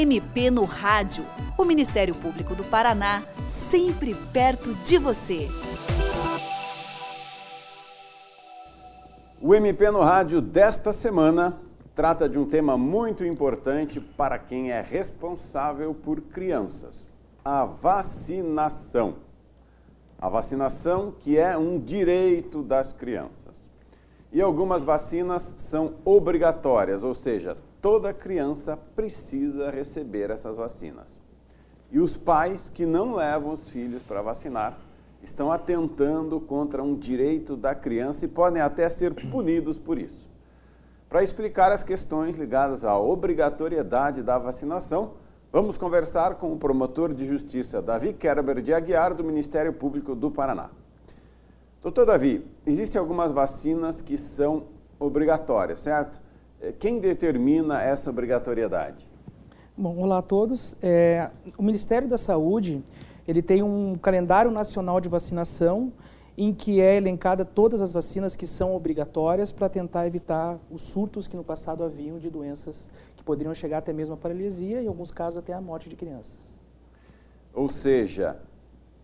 MP no Rádio. O Ministério Público do Paraná, sempre perto de você. O MP no Rádio desta semana trata de um tema muito importante para quem é responsável por crianças: a vacinação. A vacinação que é um direito das crianças. E algumas vacinas são obrigatórias, ou seja, toda criança precisa receber essas vacinas. E os pais que não levam os filhos para vacinar estão atentando contra um direito da criança e podem até ser punidos por isso. Para explicar as questões ligadas à obrigatoriedade da vacinação, vamos conversar com o promotor de justiça Davi Kerber de Aguiar, do Ministério Público do Paraná. Doutor Davi, existem algumas vacinas que são obrigatórias, certo? Quem determina essa obrigatoriedade? Bom, olá a todos. É, o Ministério da Saúde ele tem um calendário nacional de vacinação em que é elencada todas as vacinas que são obrigatórias para tentar evitar os surtos que no passado haviam de doenças que poderiam chegar até mesmo a paralisia e, em alguns casos, até a morte de crianças. Ou seja,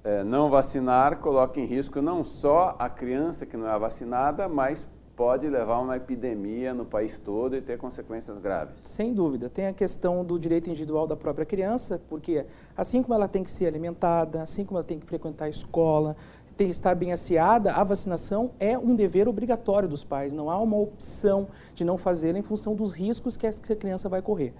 é, não vacinar coloca em risco não só a criança que não é vacinada, mas pode levar a uma epidemia no país todo e ter consequências graves. Sem dúvida. Tem a questão do direito individual da própria criança, porque assim como ela tem que ser alimentada, assim como ela tem que frequentar a escola, tem que estar bem aciada, a vacinação é um dever obrigatório dos pais. Não há uma opção de não fazê-la em função dos riscos que a criança vai correr.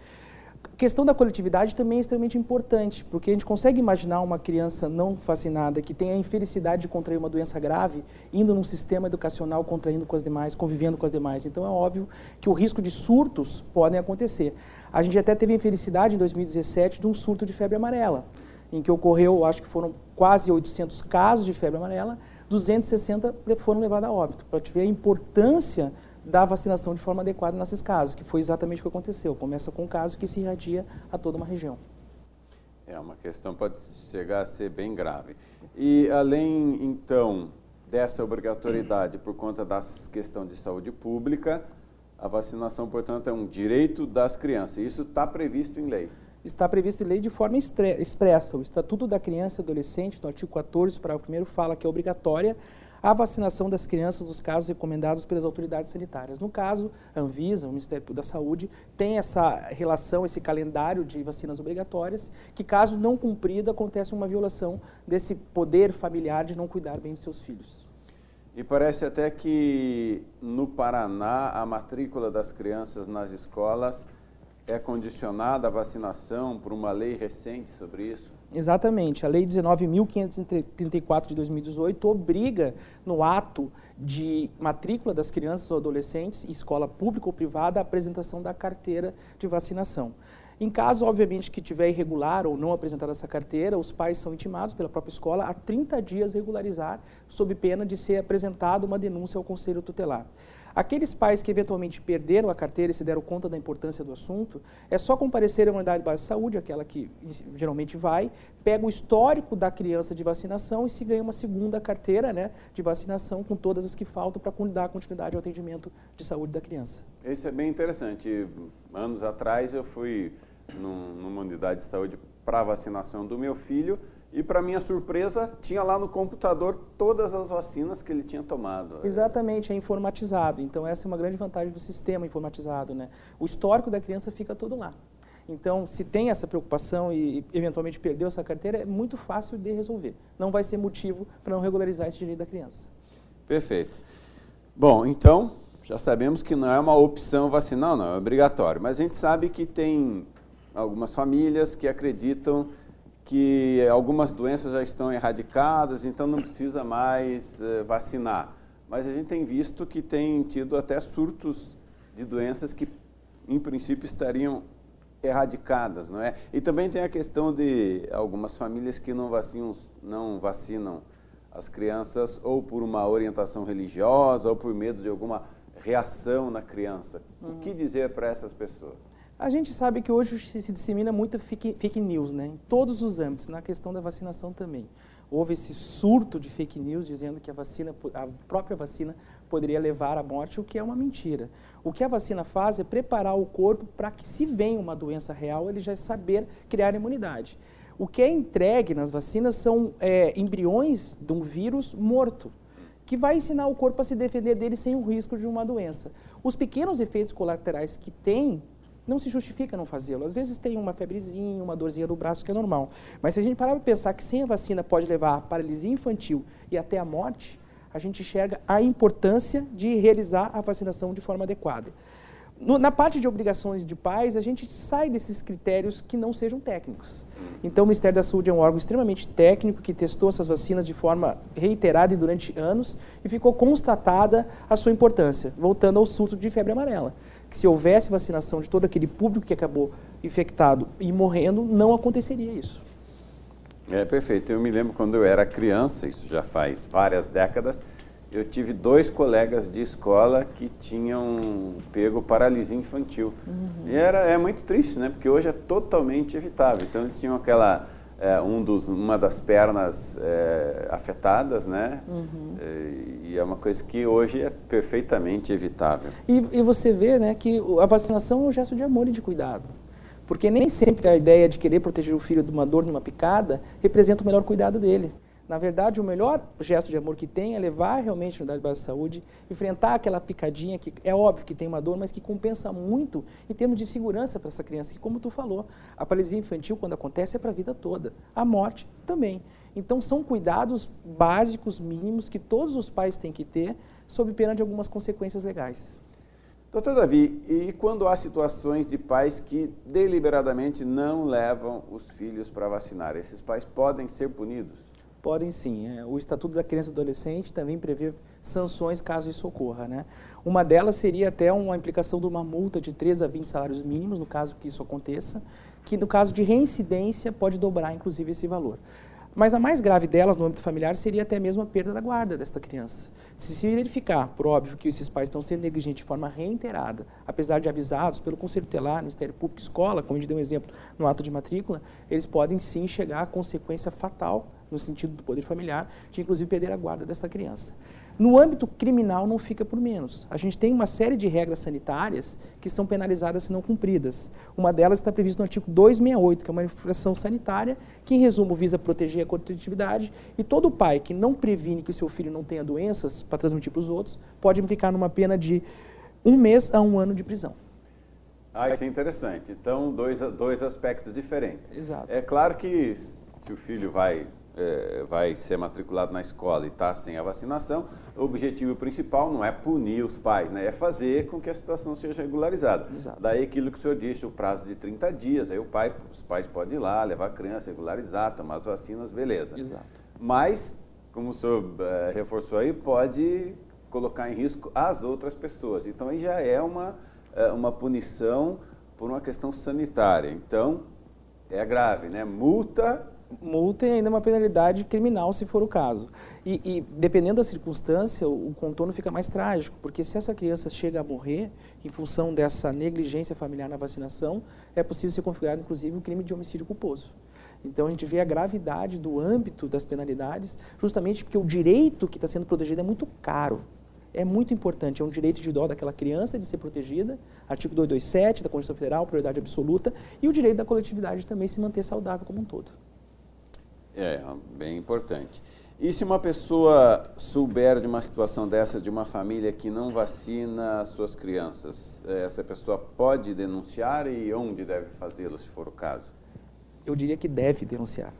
A questão da coletividade também é extremamente importante, porque a gente consegue imaginar uma criança não vacinada que tenha a infelicidade de contrair uma doença grave, indo num sistema educacional, contraindo com as demais, convivendo com as demais. Então é óbvio que o risco de surtos podem acontecer. A gente até teve a infelicidade em 2017 de um surto de febre amarela em que ocorreu, acho que foram quase 800 casos de febre amarela, 260 foram levados a óbito, para te ver a importância da vacinação de forma adequada nesses casos, que foi exatamente o que aconteceu. Começa com um caso que se irradia a toda uma região. É uma questão pode chegar a ser bem grave. E além então dessa obrigatoriedade por conta da questão de saúde pública, a vacinação, portanto, é um direito das crianças. Isso está previsto em lei está previsto em lei de forma expressa. O Estatuto da Criança e Adolescente, no artigo 14, parágrafo 1, fala que é obrigatória a vacinação das crianças nos casos recomendados pelas autoridades sanitárias. No caso, a Anvisa, o Ministério da Saúde, tem essa relação, esse calendário de vacinas obrigatórias, que caso não cumprida, acontece uma violação desse poder familiar de não cuidar bem de seus filhos. E parece até que no Paraná a matrícula das crianças nas escolas é condicionada a vacinação por uma lei recente sobre isso? Exatamente. A Lei 19.534 de 2018 obriga, no ato de matrícula das crianças ou adolescentes, escola pública ou privada, a apresentação da carteira de vacinação. Em caso, obviamente, que tiver irregular ou não apresentar essa carteira, os pais são intimados pela própria escola a 30 dias regularizar, sob pena de ser apresentada uma denúncia ao Conselho Tutelar. Aqueles pais que eventualmente perderam a carteira e se deram conta da importância do assunto, é só comparecer uma unidade de base de saúde, aquela que geralmente vai, pega o histórico da criança de vacinação e se ganha uma segunda carteira né, de vacinação com todas as que faltam para dar continuidade ao atendimento de saúde da criança. Isso é bem interessante. Anos atrás eu fui num, numa unidade de saúde para vacinação do meu filho e, para minha surpresa, tinha lá no computador todas as vacinas que ele tinha tomado. Exatamente, é informatizado. Então, essa é uma grande vantagem do sistema informatizado. Né? O histórico da criança fica todo lá. Então, se tem essa preocupação e eventualmente perdeu essa carteira, é muito fácil de resolver. Não vai ser motivo para não regularizar esse direito da criança. Perfeito. Bom, então, já sabemos que não é uma opção vacinal, não, é obrigatório. Mas a gente sabe que tem algumas famílias que acreditam que algumas doenças já estão erradicadas, então não precisa mais uh, vacinar. Mas a gente tem visto que tem tido até surtos de doenças que, em princípio, estariam erradicadas, não é? E também tem a questão de algumas famílias que não vacinam, não vacinam as crianças ou por uma orientação religiosa ou por medo de alguma reação na criança. Uhum. O que dizer para essas pessoas? A gente sabe que hoje se dissemina muita fake, news, né? em todos os âmbitos, na questão da vacinação também. Houve esse surto de fake news dizendo que a vacina, a própria vacina poderia levar à morte, o que é uma mentira. O que a vacina faz é preparar o corpo para que, se venha uma doença real, ele já saber criar imunidade. O que é entregue nas vacinas são é, embriões de um vírus morto, que vai ensinar o corpo a se defender dele sem o risco de uma doença. Os pequenos efeitos colaterais que tem, não se justifica não fazê-lo. Às vezes tem uma febrezinha, uma dorzinha no braço, que é normal. Mas se a gente parar para pensar que sem a vacina pode levar a paralisia infantil e até a morte, a gente enxerga a importância de realizar a vacinação de forma adequada. No, na parte de obrigações de pais, a gente sai desses critérios que não sejam técnicos. Então, o Ministério da Saúde é um órgão extremamente técnico que testou essas vacinas de forma reiterada e durante anos e ficou constatada a sua importância, voltando ao surto de febre amarela. Que se houvesse vacinação de todo aquele público que acabou infectado e morrendo, não aconteceria isso. É perfeito. Eu me lembro quando eu era criança, isso já faz várias décadas, eu tive dois colegas de escola que tinham pego paralisia infantil. Uhum. E era, é muito triste, né? Porque hoje é totalmente evitável. Então eles tinham aquela é, um dos, uma das pernas é, afetadas, né? Uhum. E, é uma coisa que hoje é perfeitamente evitável. E, e, você vê, né, que a vacinação é um gesto de amor e de cuidado. Porque nem sempre a ideia de querer proteger o filho de uma dor, de uma picada, representa o melhor cuidado dele. Na verdade, o melhor gesto de amor que tem é levar realmente a unidade de saúde, enfrentar aquela picadinha que é óbvio que tem uma dor, mas que compensa muito em termos de segurança para essa criança. Que, como tu falou, a paralisia infantil, quando acontece, é para a vida toda. A morte também. Então, são cuidados básicos, mínimos, que todos os pais têm que ter, sob pena de algumas consequências legais. Doutor Davi, e quando há situações de pais que deliberadamente não levam os filhos para vacinar, esses pais podem ser punidos? Podem sim. É, o Estatuto da Criança e Adolescente também prevê sanções caso isso ocorra. Né? Uma delas seria até uma implicação de uma multa de 3 a 20 salários mínimos, no caso que isso aconteça, que no caso de reincidência pode dobrar inclusive esse valor. Mas a mais grave delas, no âmbito familiar, seria até mesmo a perda da guarda desta criança. Se se verificar, por óbvio, que esses pais estão sendo negligentes de forma reiterada, apesar de avisados pelo Conselho Tutelar, Ministério Público, escola, como a gente deu um exemplo no ato de matrícula, eles podem sim chegar à consequência fatal, no sentido do poder familiar, de inclusive perder a guarda desta criança. No âmbito criminal não fica por menos. A gente tem uma série de regras sanitárias que são penalizadas se não cumpridas. Uma delas está prevista no artigo 268, que é uma infração sanitária, que em resumo visa proteger a coletividade e todo pai que não previne que o seu filho não tenha doenças para transmitir para os outros pode implicar numa pena de um mês a um ano de prisão. Ah, isso é interessante. Então, dois, dois aspectos diferentes. Exato. É claro que se o filho vai é, vai ser matriculado na escola e está sem a vacinação, o objetivo principal não é punir os pais, né? é fazer com que a situação seja regularizada. Exato. Daí aquilo que o senhor disse, o prazo de 30 dias, aí o pai, os pais podem ir lá, levar a criança, regularizar, tomar as vacinas, beleza. Exato. Mas, como o senhor é, reforçou aí, pode colocar em risco as outras pessoas. Então aí já é uma, é, uma punição por uma questão sanitária. Então, é grave, né? Multa multa e ainda uma penalidade criminal, se for o caso. E, e, dependendo da circunstância, o, contorno fica mais trágico, porque se essa criança chega a morrer em função dessa negligência familiar na vacinação, é possível ser configurado, inclusive, um crime de homicídio culposo. Então, a gente vê a gravidade do âmbito das penalidades, justamente porque o direito que está sendo protegido é muito caro. É muito importante, é um direito individual daquela criança de ser protegida, artigo 227 da Constituição Federal, prioridade absoluta, e o direito da coletividade também se manter saudável como um todo. É, bem importante. E se uma pessoa souber de uma situação dessa, de uma família que não vacina suas crianças, é, essa pessoa pode denunciar e onde deve fazê-lo, se for o caso? Eu diria que deve denunciar.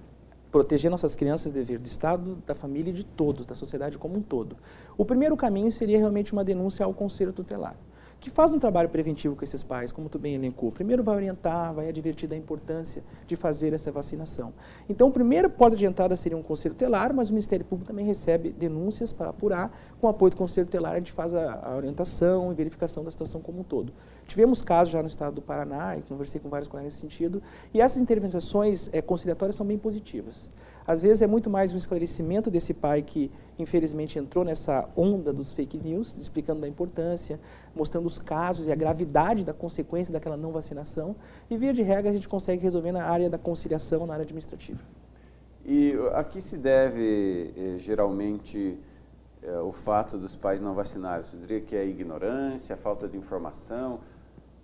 Proteger nossas crianças é dever do Estado, da família e de todos, da sociedade como um todo. O primeiro caminho seria realmente uma denúncia ao Conselho Tutelar que faz um trabalho preventivo com esses pais, como tu bem elencou. Primeiro vai orientar, vai advertir da importância de fazer essa vacinação. Então, o primeiro porta de entrada seria um conselho telar, mas o Ministério Público também recebe denúncias para apurar. Com o apoio do conselho telar, a gente faz a, a orientação e verificação da situação como um todo. Tivemos casos já no estado do Paraná, e conversei com vários colegas nesse sentido, e essas intervenções é, conciliatórias são bem positivas. Às vezes é muito mais um esclarecimento desse pai que, infelizmente, entrou nessa onda dos fake news, explicando da importância, mostrando os casos e a gravidade da consequência daquela não vacinação. E, via de regra, a gente consegue resolver na área da conciliação, na área administrativa. E a que se deve, eh, geralmente, é, o fato dos pais não vacinarem? Você diria que é ignorância, falta de informação?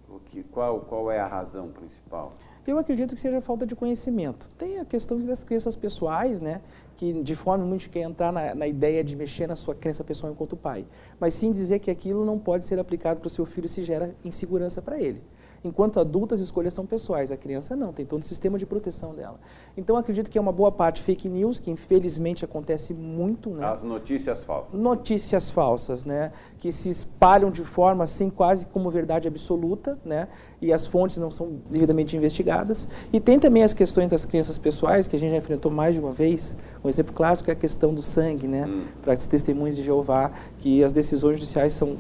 O que, qual, qual é a razão principal? Eu acredito que seja falta de conhecimento. Tem a questão das crenças pessoais, né? Que de forma muito quer entrar na, na, ideia de mexer na sua crença pessoal enquanto pai. Mas sim dizer que aquilo não pode ser aplicado para o seu filho se gera insegurança para ele. Enquanto adultas, as escolhas são pessoais. A criança não, tem todo um sistema de proteção dela. Então, acredito que é uma boa parte fake news, que infelizmente acontece muito. Né? As notícias falsas. Notícias falsas, né? Que se espalham de forma assim, quase como verdade absoluta, né? E as fontes não são devidamente investigadas. E tem também as questões das crenças pessoais, que a gente já enfrentou mais de uma vez. Um exemplo clássico é a questão do sangue, né? Hum. Para as testemunhas de Jeová, que as decisões judiciais são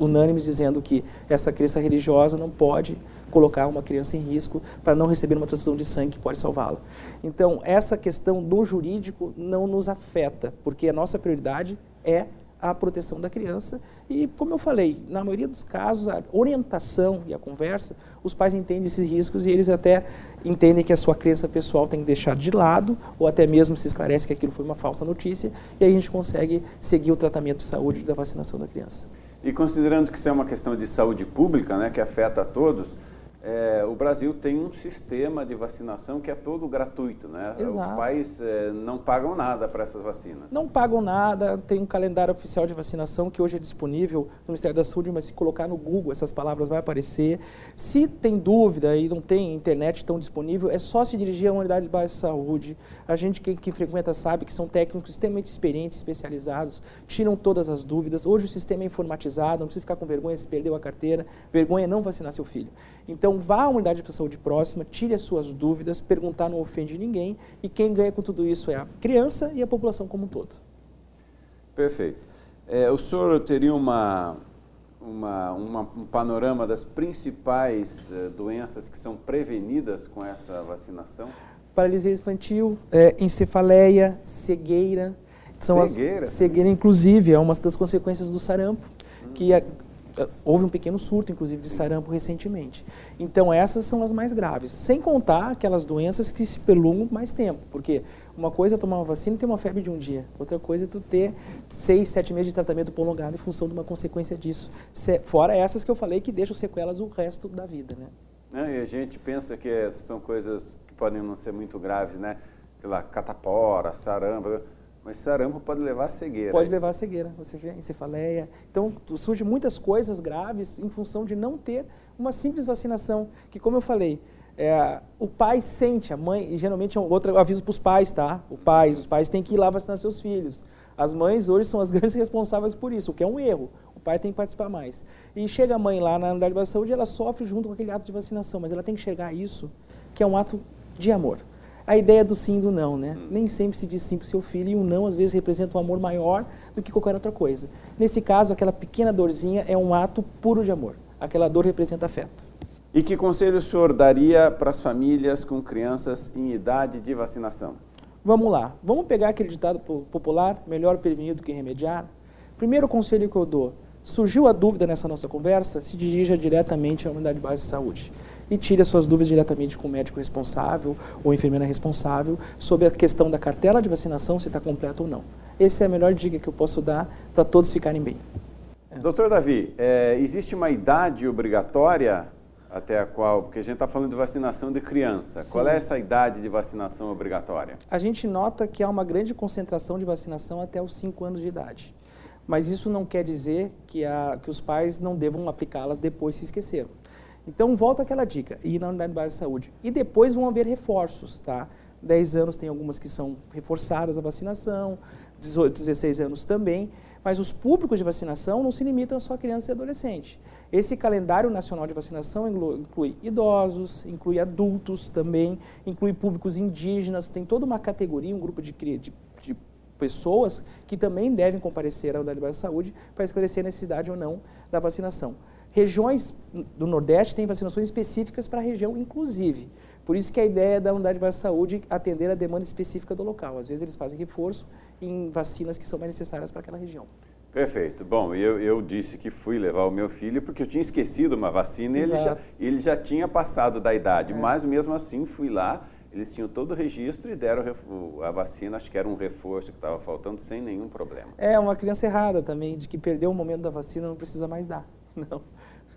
unânimes dizendo que essa crença religiosa não pode colocar uma criança em risco para não receber uma transfusão de sangue que pode salvá-la. Então, essa questão do jurídico não nos afeta, porque a nossa prioridade é a proteção da criança e, como eu falei, na maioria dos casos, a orientação e a conversa, os pais entendem esses riscos e eles até entendem que a sua crença pessoal tem que deixar de lado ou até mesmo se esclarece que aquilo foi uma falsa notícia e aí a gente consegue seguir o tratamento de saúde da vacinação da criança. E considerando que isso é uma questão de saúde pública, né, que afeta a todos, é, o Brasil tem um sistema de vacinação que é todo gratuito, né? Exato. Os pais é, não pagam nada para essas vacinas. Não pagam nada, tem um calendário oficial de vacinação que hoje é disponível no Ministério da Saúde, mas se colocar no Google essas palavras vai aparecer. Se tem dúvida e não tem internet tão disponível, é só se dirigir a uma unidade de base de saúde. A gente que, que frequenta sabe que são técnicos extremamente experientes, especializados, tiram todas as dúvidas. Hoje o sistema é informatizado, não precisa ficar com vergonha se perdeu a carteira, vergonha é não vacinar seu filho. Então então vá à unidade de saúde próxima, tire as suas dúvidas, perguntar não ofende ninguém e quem ganha com tudo isso é a criança e a população como um todo. Perfeito. É, o senhor teria uma, uma, uma, um panorama das principais uh, doenças que são prevenidas com essa vacinação? Paralisia infantil, é, encefaleia, cegueira. São cegueira? As, cegueira, inclusive, é uma das consequências do sarampo, hum. que é eh, houve um pequeno surto, inclusive, de sarampo recentemente. Então, essas são as mais graves. Sem contar aquelas doenças que se prolongam mais tempo. Porque uma coisa é tomar uma vacina e ter uma febre de um dia. Outra coisa é tu ter seis, sete meses de tratamento prolongado em função de uma consequência disso. Fora essas que eu falei que deixam sequelas o resto da vida, né? Não, e a gente pensa que são coisas que podem não ser muito graves, né? Sei lá, catapora, sarampo mas sarampo pode levar a cegueira. Pode levar a cegueira, você vê, encefaleia. Então, surgem muitas coisas graves em função de não ter uma simples vacinação, que como eu falei, é, o pai sente, a mãe, e geralmente é um outro aviso para os pais, tá? O pais, os pais têm que ir lá vacinar seus filhos. As mães hoje são as grandes responsáveis por isso, o que é um erro. O pai tem que participar mais. E chega a mãe lá na unidade de saúde, ela sofre junto com aquele ato de vacinação, mas ela tem que chegar isso, que é um ato de amor a ideia do sim e do não, né? Nem sempre se diz sim para o seu filho e o não às vezes representa um amor maior do que qualquer outra coisa. Nesse caso, aquela pequena dorzinha é um ato puro de amor. Aquela dor representa afeto. E que conselho o senhor daria para as famílias com crianças em idade de vacinação? Vamos lá. Vamos pegar aquele ditado popular, melhor prevenir do que remediar? Primeiro conselho que eu dou, surgiu a dúvida nessa nossa conversa, se dirija diretamente à unidade de base de saúde e tire as suas dúvidas diretamente com o médico responsável ou enfermeira responsável sobre a questão da cartela de vacinação, se está completa ou não. Essa é a melhor dica que eu posso dar para todos ficarem bem. É. Doutor Davi, é, existe uma idade obrigatória até a qual, porque a gente está falando de vacinação de criança, Sim. qual é essa idade de vacinação obrigatória? A gente nota que há uma grande concentração de vacinação até os 5 anos de idade. Mas isso não quer dizer que, a, que os pais não devam aplicá-las depois se esqueceram. Então, volta àquela dica, ir na unidade base de saúde. E depois vão haver reforços, tá? 10 anos tem algumas que são reforçadas a vacinação, 18, 16 anos também, mas os públicos de vacinação não se limitam a só criança e adolescente. Esse calendário nacional de vacinação inclui idosos, inclui adultos também, inclui públicos indígenas, tem toda uma categoria, um grupo de, de, de pessoas que também devem comparecer à unidade de saúde para esclarecer a necessidade ou não da vacinação. Regiões do Nordeste têm vacinações específicas para a região, inclusive. Por isso que a ideia da unidade de saúde é atender a demanda específica do local. Às vezes eles fazem reforço em vacinas que são mais necessárias para aquela região. Perfeito. Bom, eu, eu disse que fui levar o meu filho porque eu tinha esquecido uma vacina e ele já, ele já tinha passado da idade, é. mas mesmo assim fui lá eles tinham todo o registro e deram a vacina, acho que era um reforço que estava faltando, sem nenhum problema. É, uma criança errada também, de que perdeu o momento da vacina, não precisa mais dar. Não.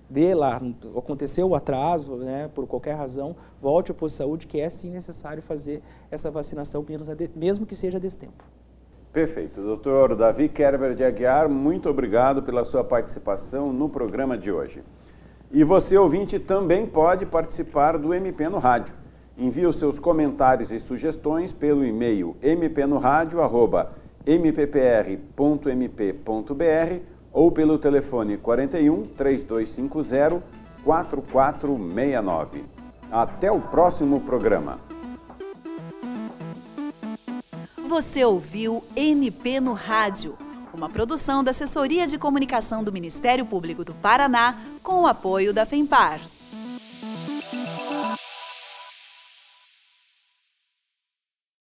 Dê lá, aconteceu o atraso, né, por qualquer razão, volte ao posto de saúde, que é sim necessário fazer essa vacinação, mesmo que seja desse tempo. Perfeito. Doutor Davi Kerber de Aguiar, muito obrigado pela sua participação no programa de hoje. E você, ouvinte, também pode participar do MP no Rádio. Envie os seus comentários e sugestões pelo e-mail mpnoradio.mppr.mp.br ou pelo telefone 41 3250 4469. Até o próximo programa. Você ouviu MP no Rádio, uma produção da Assessoria de Comunicação do Ministério Público do Paraná com o apoio da FEMPAR.